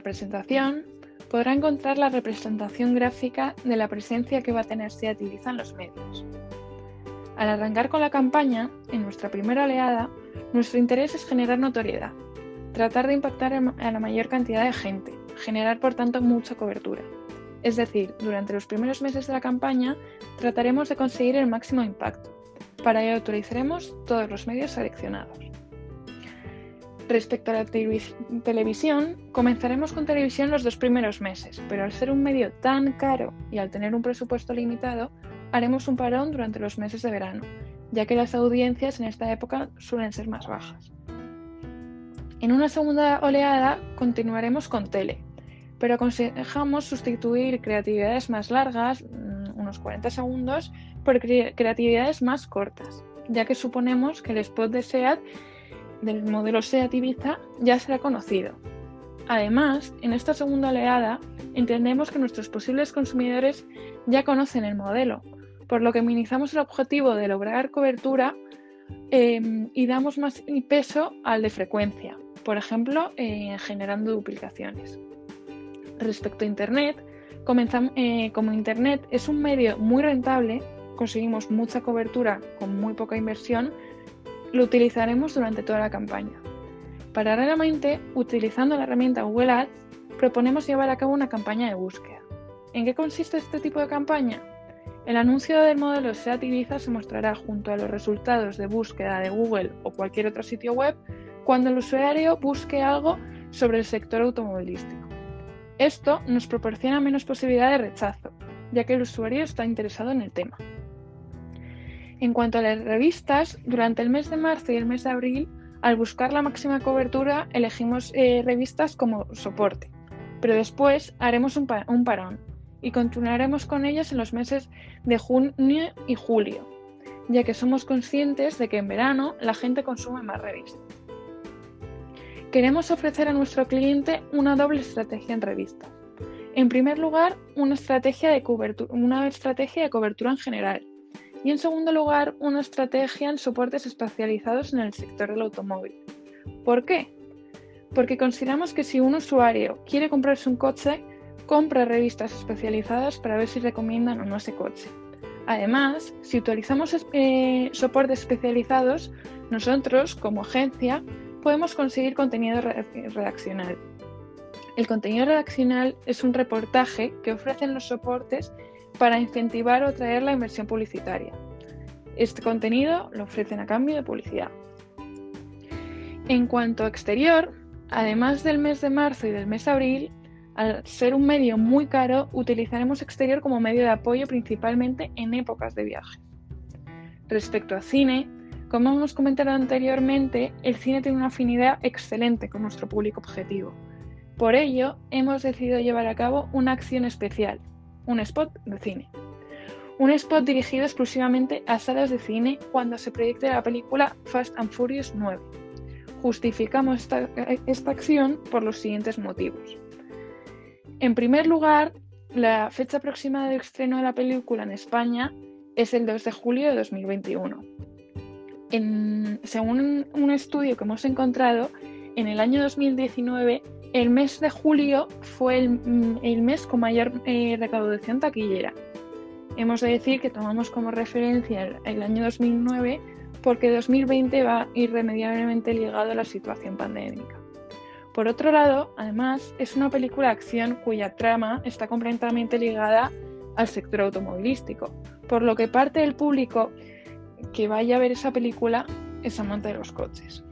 presentación podrá encontrar la representación gráfica de la presencia que va a tener SEAT Ibiza en los medios. Al arrancar con la campaña, en nuestra primera oleada, nuestro interés es generar notoriedad, tratar de impactar a la mayor cantidad de gente, generar por tanto mucha cobertura. Es decir, durante los primeros meses de la campaña trataremos de conseguir el máximo impacto. Para ello utilizaremos todos los medios seleccionados. Respecto a la televisión, comenzaremos con televisión los dos primeros meses, pero al ser un medio tan caro y al tener un presupuesto limitado, haremos un parón durante los meses de verano, ya que las audiencias en esta época suelen ser más bajas. En una segunda oleada continuaremos con tele, pero aconsejamos sustituir creatividades más largas, mm, unos 40 segundos, por creatividades más cortas, ya que suponemos que el spot de SEAT del modelo SEAT Ibiza ya será conocido. Además, en esta segunda oleada entendemos que nuestros posibles consumidores ya conocen el modelo, por lo que minimizamos el objetivo de lograr cobertura em, y damos más peso al de frecuencia, por ejemplo, generando duplicaciones. Respecto a Internet, eh, como Internet es un medio muy rentable, conseguimos mucha cobertura con muy poca inversión, lo utilizaremos durante toda la campaña. Paralelamente, utilizando la herramienta Google Ads, proponemos llevar a cabo una campaña de búsqueda. ¿En qué consiste este tipo de campaña? El anuncio del modelo SEAT Ibiza se mostrará junto a los resultados de búsqueda de Google o cualquier otro sitio web cuando el usuario busque algo sobre el sector automovilístico. Esto nos proporciona menos posibilidad de rechazo, ya que el usuario está interesado en el tema. En cuanto a las revistas, durante el mes de marzo y el mes de abril, al buscar la máxima cobertura, elegimos eh, revistas como soporte, pero después haremos un, un parón y continuaremos con ellas en los meses de junio y julio, ya que somos conscientes de que en verano la gente consume más revistas. Queremos ofrecer a nuestro cliente una doble estrategia en revistas. En primer lugar, una estrategia de cobertura, una estrategia de cobertura en general. Y en segundo lugar, una estrategia en soportes especializados en el sector del automóvil. ¿Por qué? Porque consideramos que si un usuario quiere comprarse un coche, compra revistas especializadas para ver si recomiendan o no ese coche. Además, si utilizamos eh, soportes especializados, nosotros, como agencia, podemos conseguir contenido redaccional. El contenido redaccional es un reportaje que ofrecen los soportes para incentivar o traer la inversión publicitaria. Este contenido lo ofrecen a cambio de publicidad. En cuanto a exterior, además del mes de marzo y del mes de abril, al ser un medio muy caro, utilizaremos exterior como medio de apoyo principalmente en épocas de viaje. Respecto a cine, como hemos comentado anteriormente, el cine tiene una afinidad excelente con nuestro público objetivo. Por ello, hemos decidido llevar a cabo una acción especial, un spot de cine. Un spot dirigido exclusivamente a salas de cine cuando se proyecte la película Fast and Furious 9. Justificamos esta, esta acción por los siguientes motivos. En primer lugar, la fecha aproximada de estreno de la película en España es el 2 de julio de 2021. según un estudio que hemos encontrado, en el año 2019 el mes de julio fue el, mes con mayor eh, recaudación taquillera. Hemos de decir que tomamos como referencia el, año 2009 porque 2020 va irremediablemente ligado a la situación pandémica. Por otro lado, además, es una película acción cuya trama está completamente ligada al sector automovilístico, por lo que parte del público que vaya a ver esa película es amante de los coches.